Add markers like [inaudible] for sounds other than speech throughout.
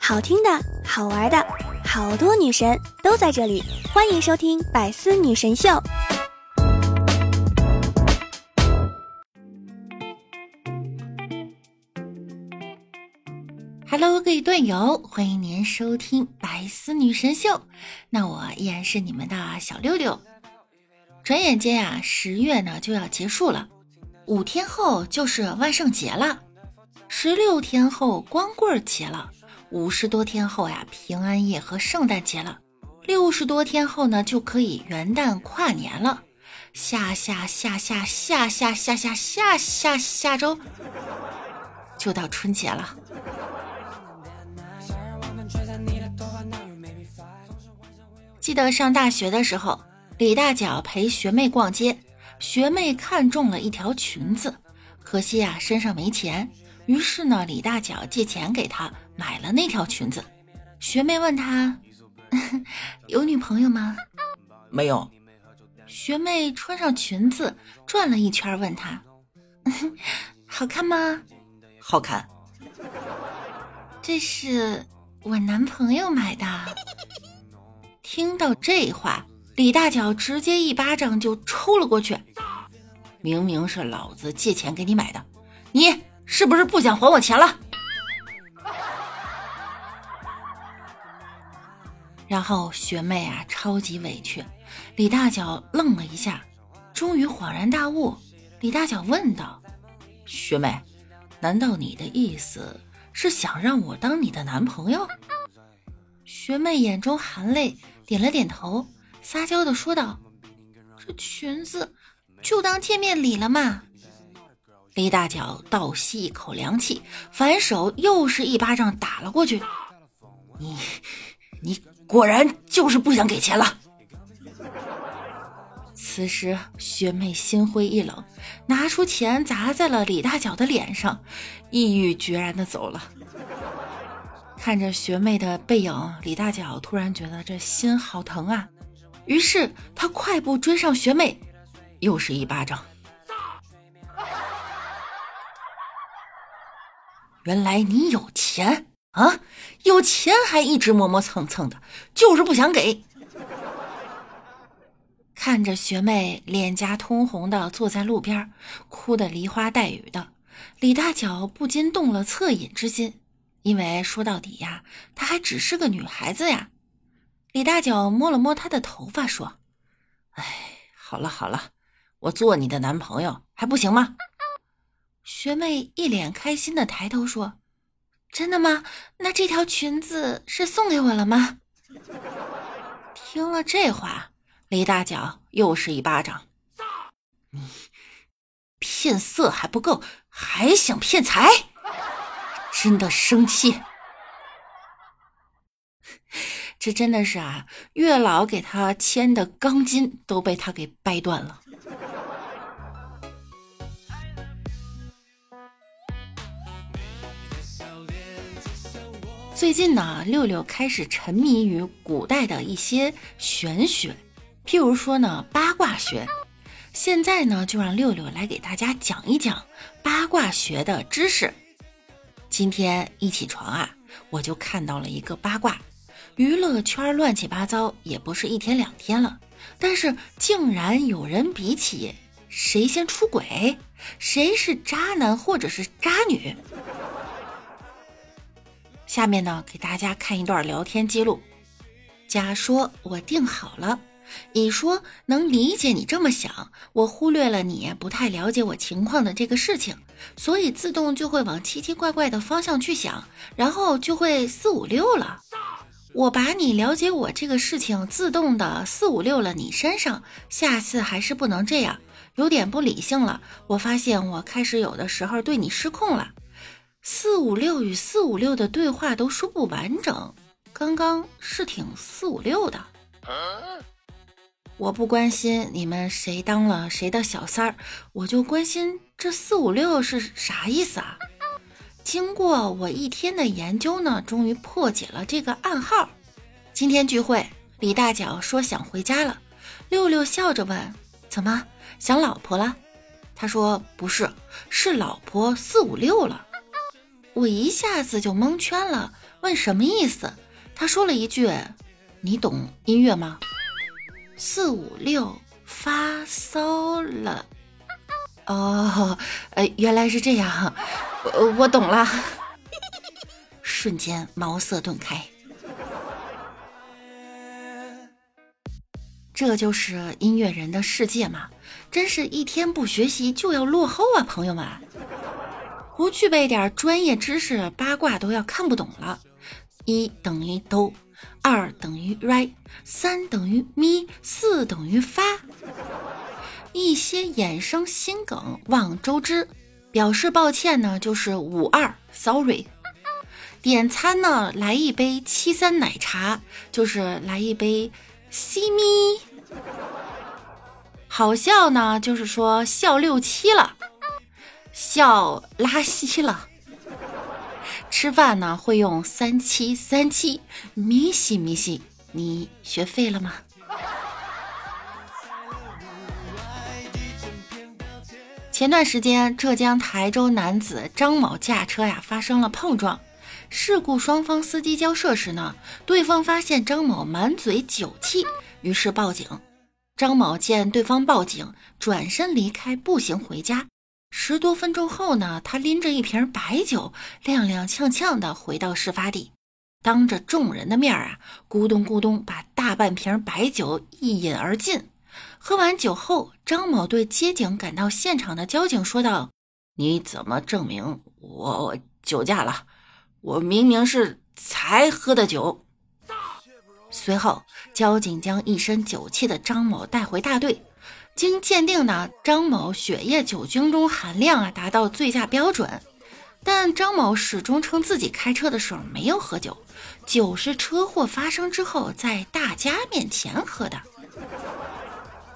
好听的，好玩的，好多女神都在这里，欢迎收听《百思女神秀》。Hello，各位段友，欢迎您收听《百思女神秀》。那我依然是你们的小六六。转眼间呀，十月呢就要结束了，五天后就是万圣节了，十六天后光棍节了，五十多天后呀平安夜和圣诞节了，六十多天后呢就可以元旦跨年了，下下下下下下下下下下下周就到春节了。记得上大学的时候，李大脚陪学妹逛街，学妹看中了一条裙子，可惜啊身上没钱，于是呢李大脚借钱给他买了那条裙子。学妹问他 [laughs] 有女朋友吗？没有。学妹穿上裙子转了一圈，问他 [laughs] 好看吗？好看。这是我男朋友买的。听到这话，李大脚直接一巴掌就抽了过去。明明是老子借钱给你买的，你是不是不想还我钱了？然后学妹啊，超级委屈。李大脚愣了一下，终于恍然大悟。李大脚问道：“学妹，难道你的意思是想让我当你的男朋友？”学妹眼中含泪。点了点头，撒娇的说道：“这裙子就当见面礼了嘛。”李大脚倒吸一口凉气，反手又是一巴掌打了过去。“你，你果然就是不想给钱了。”此时学妹心灰意冷，拿出钱砸在了李大脚的脸上，意欲决然的走了。看着学妹的背影，李大脚突然觉得这心好疼啊！于是他快步追上学妹，又是一巴掌。原来你有钱啊！有钱还一直磨磨蹭蹭的，就是不想给。看着学妹脸颊通红的坐在路边，哭得梨花带雨的，李大脚不禁动了恻隐之心。因为说到底呀，她还只是个女孩子呀。李大脚摸了摸她的头发，说：“哎，好了好了，我做你的男朋友还不行吗？”学妹一脸开心的抬头说：“真的吗？那这条裙子是送给我了吗？”听了这话，李大脚又是一巴掌：“你骗色还不够，还想骗财？”真的生气，这真的是啊！月老给他牵的钢筋都被他给掰断了。最近呢，六六开始沉迷于古代的一些玄学，譬如说呢八卦学。现在呢，就让六六来给大家讲一讲八卦学的知识。今天一起床啊，我就看到了一个八卦，娱乐圈乱七八糟也不是一天两天了，但是竟然有人比起谁先出轨，谁是渣男或者是渣女。下面呢，给大家看一段聊天记录。甲说：“我定好了。”乙说：“能理解你这么想，我忽略了你不太了解我情况的这个事情，所以自动就会往奇奇怪怪的方向去想，然后就会四五六了。我把你了解我这个事情自动的四五六了你身上，下次还是不能这样，有点不理性了。我发现我开始有的时候对你失控了，四五六与四五六的对话都说不完整，刚刚是挺四五六的。”我不关心你们谁当了谁的小三儿，我就关心这四五六是啥意思啊？经过我一天的研究呢，终于破解了这个暗号。今天聚会，李大脚说想回家了。六六笑着问：“怎么想老婆了？”他说：“不是，是老婆四五六了。”我一下子就蒙圈了，问什么意思？他说了一句：“你懂音乐吗？”四五六发骚了。哦，呃，原来是这样，我我懂了。瞬间茅塞顿开。这就是音乐人的世界嘛？真是一天不学习就要落后啊，朋友们！不具备点专业知识，八卦都要看不懂了。一等于哆，二等于 re，三等于咪，四等于发。一些衍生心梗望周知，表示抱歉呢，就是五二 sorry。点餐呢，来一杯七三奶茶，就是来一杯西咪。好笑呢，就是说笑六七了，笑拉稀了。吃饭呢会用三七三七，咪西咪西，你学废了吗？前段时间，浙江台州男子张某驾车呀发生了碰撞，事故双方司机交涉时呢，对方发现张某满嘴酒气，于是报警。张某见对方报警，转身离开，步行回家。十多分钟后呢，他拎着一瓶白酒，踉踉跄跄地回到事发地，当着众人的面啊，咕咚咕咚把大半瓶白酒一饮而尽。喝完酒后，张某对接警赶到现场的交警说道：“你怎么证明我酒驾了？我明明是才喝的酒。”随后，交警将一身酒气的张某带回大队。经鉴定呢，张某血液酒精中含量啊达到醉驾标准，但张某始终称自己开车的时候没有喝酒，酒是车祸发生之后在大家面前喝的。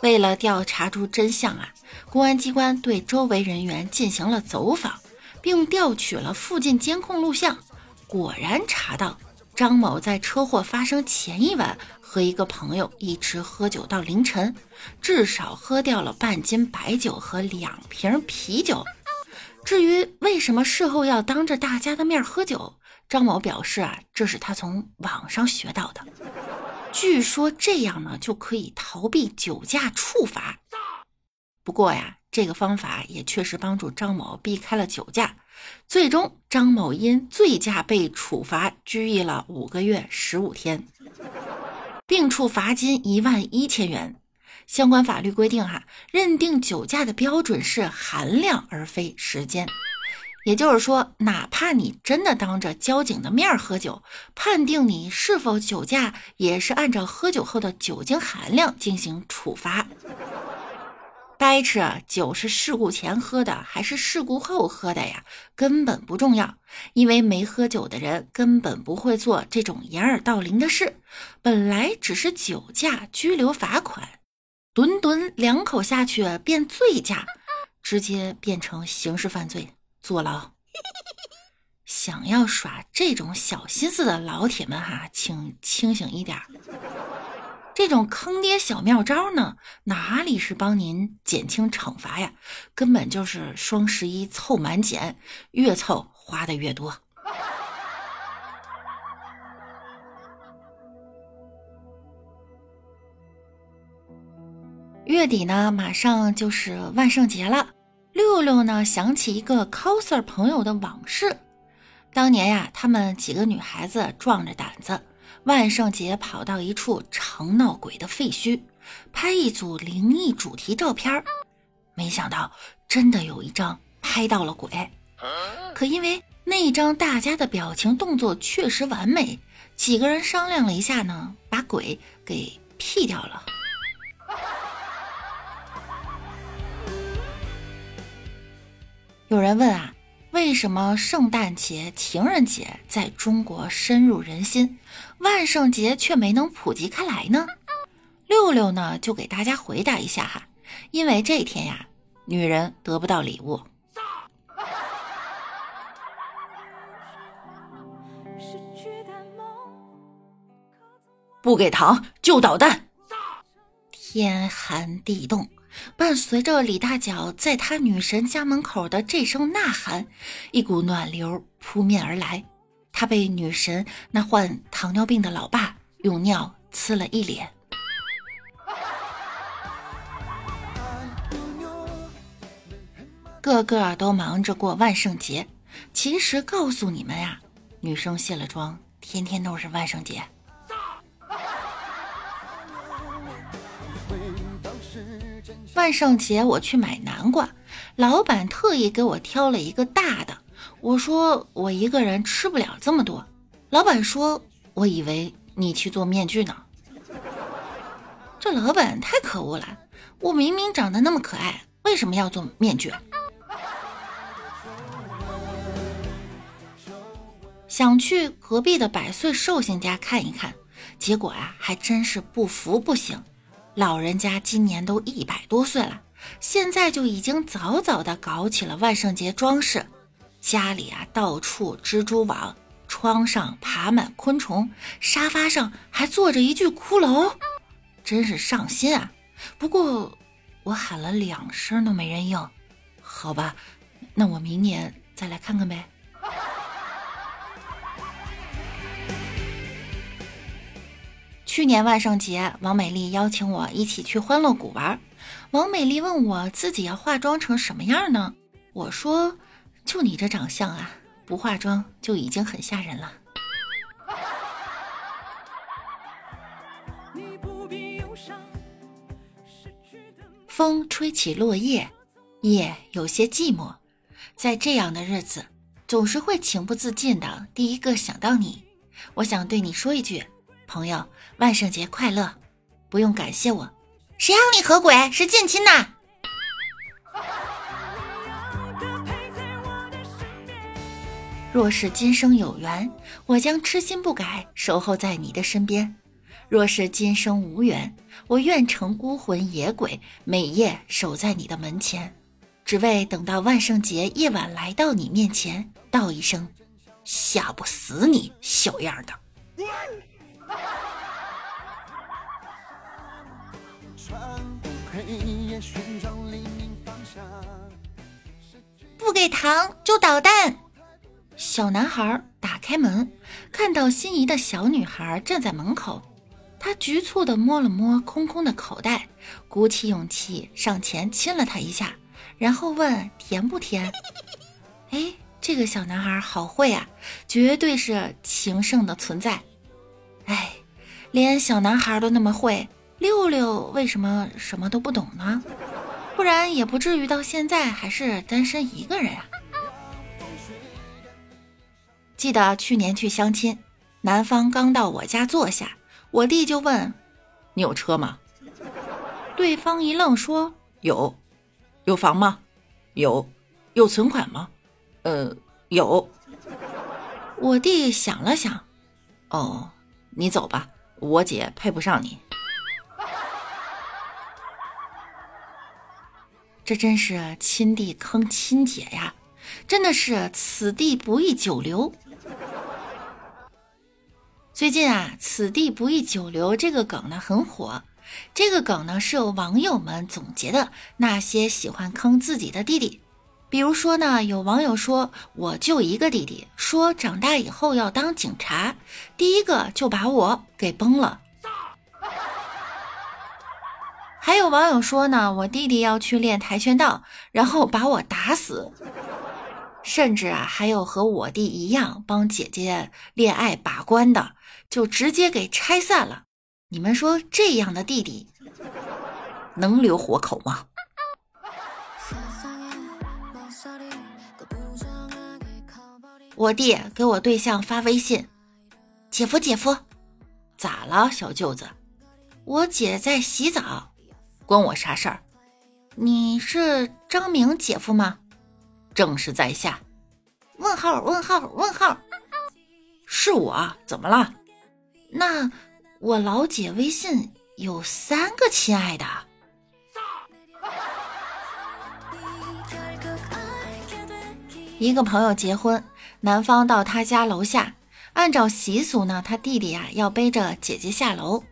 为了调查出真相啊，公安机关对周围人员进行了走访，并调取了附近监控录像，果然查到。张某在车祸发生前一晚和一个朋友一直喝酒到凌晨，至少喝掉了半斤白酒和两瓶啤酒。至于为什么事后要当着大家的面喝酒，张某表示啊，这是他从网上学到的。据说这样呢就可以逃避酒驾处罚。不过呀，这个方法也确实帮助张某避开了酒驾。最终，张某因醉驾被处罚拘役了五个月十五天，并处罚金一万一千元。相关法律规定，哈，认定酒驾的标准是含量而非时间。也就是说，哪怕你真的当着交警的面喝酒，判定你是否酒驾，也是按照喝酒后的酒精含量进行处罚。掰扯酒是事故前喝的还是事故后喝的呀？根本不重要，因为没喝酒的人根本不会做这种掩耳盗铃的事。本来只是酒驾拘留罚款，顿顿两口下去变醉驾，直接变成刑事犯罪，坐牢。想要耍这种小心思的老铁们哈，请清醒一点。这种坑爹小妙招呢，哪里是帮您减轻惩罚呀？根本就是双十一凑满减，越凑花的越多。月底呢，马上就是万圣节了。六六呢，想起一个 coser 朋友的往事。当年呀，他们几个女孩子壮着胆子。万圣节跑到一处常闹鬼的废墟，拍一组灵异主题照片没想到真的有一张拍到了鬼。可因为那张大家的表情动作确实完美，几个人商量了一下呢，把鬼给 P 掉了。有人问啊？为什么圣诞节、情人节在中国深入人心，万圣节却没能普及开来呢？六六呢就给大家回答一下哈，因为这天呀，女人得不到礼物，不给糖就捣蛋，天寒地冻，伴随着李大脚在他女神家门口的这声呐喊，一股暖流扑面而来。他被女神那患糖尿病的老爸用尿呲了一脸。个个都忙着过万圣节，其实告诉你们呀，女生卸了妆，天天都是万圣节。万圣节我去买南瓜，老板特意给我挑了一个大的。我说我一个人吃不了这么多。老板说，我以为你去做面具呢。这老板太可恶了，我明明长得那么可爱，为什么要做面具？想去隔壁的百岁寿星家看一看，结果啊，还真是不服不行。老人家今年都一百多岁了，现在就已经早早的搞起了万圣节装饰，家里啊到处蜘蛛网，窗上爬满昆虫，沙发上还坐着一具骷髅，真是上心啊。不过我喊了两声都没人应，好吧，那我明年再来看看呗。去年万圣节，王美丽邀请我一起去欢乐谷玩。王美丽问我自己要化妆成什么样呢？我说：“就你这长相啊，不化妆就已经很吓人了。”风吹起落叶，夜有些寂寞。在这样的日子，总是会情不自禁的第一个想到你。我想对你说一句。朋友，万圣节快乐！不用感谢我，谁让你和鬼是近亲呐？若是今生有缘，我将痴心不改，守候在你的身边；若是今生无缘，我愿成孤魂野鬼，每夜守在你的门前，只为等到万圣节夜晚来到你面前，道一声：吓不死你，小样的！不给糖就捣蛋！小男孩打开门，看到心仪的小女孩站在门口，他局促地摸了摸空空的口袋，鼓起勇气上前亲了她一下，然后问：“甜不甜？”哎，这个小男孩好会啊，绝对是情圣的存在。哎，连小男孩都那么会，六六为什么什么都不懂呢？不然也不至于到现在还是单身一个人啊！记得去年去相亲，男方刚到我家坐下，我弟就问：“你有车吗？”对方一愣，说：“有。”“有房吗？”“有。”“有存款吗？”“呃，有。”我弟想了想：“哦。”你走吧，我姐配不上你。这真是亲弟坑亲姐呀！真的是此地不宜久留。最近啊，“此地不宜久留”这个梗呢很火。这个梗呢是由网友们总结的那些喜欢坑自己的弟弟。比如说呢，有网友说我就一个弟弟，说长大以后要当警察，第一个就把我给崩了。还有网友说呢，我弟弟要去练跆拳道，然后把我打死。甚至啊，还有和我弟一样帮姐姐恋爱把关的，就直接给拆散了。你们说这样的弟弟能留活口吗？我弟给我对象发微信：“姐夫，姐夫，咋了，小舅子？我姐在洗澡，关我啥事儿？你是张明姐夫吗？正是在下。问号？问号？问号？是我，怎么了？那我老姐微信有三个亲爱的。一个朋友结婚。”男方到他家楼下，按照习俗呢，他弟弟呀要背着姐姐下楼，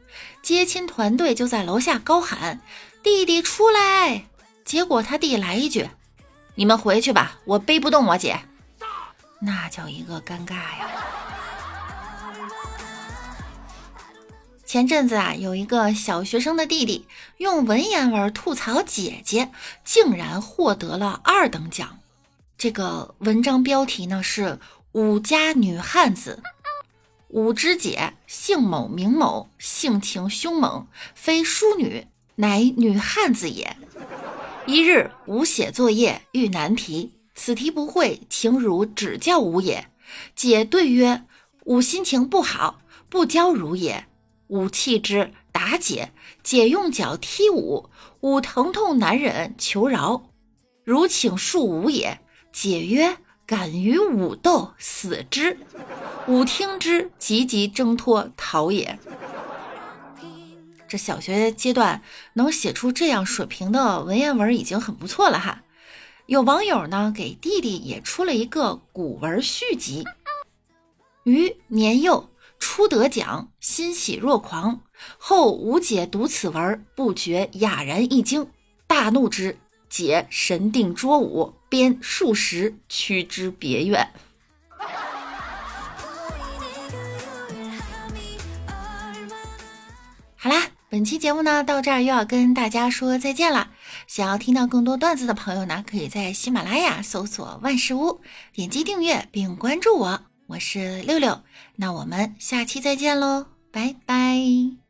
接亲团队就在楼下高喊：“弟弟出来。”结果他弟来一句：“你们回去吧，我背不动我姐。”那叫一个尴尬呀！前阵子啊，有一个小学生的弟弟用文言文吐槽姐姐，竟然获得了二等奖。这个文章标题呢是“武家女汉子”，武之姐姓某名某，性情凶猛，非淑女，乃女汉子也。一日，吾写作业遇难题，此题不会，请汝指教吾也。姐对曰：“吾心情不好，不教汝也。”吾弃之，答解。姐用脚踢吾，吾疼痛难忍，求饶。汝请恕吾也。解曰：“敢与吾斗，死之。”吾听之，急急挣脱，逃也。这小学阶段能写出这样水平的文言文已经很不错了哈。有网友呢给弟弟也出了一个古文续集。于年幼初得奖，欣喜若狂。后吾姐读此文，不觉哑然一惊，大怒之。解神定捉吾，鞭数十，驱之别院。好啦。本期节目呢，到这儿又要跟大家说再见了。想要听到更多段子的朋友呢，可以在喜马拉雅搜索万事屋，点击订阅并关注我。我是六六，那我们下期再见喽，拜拜。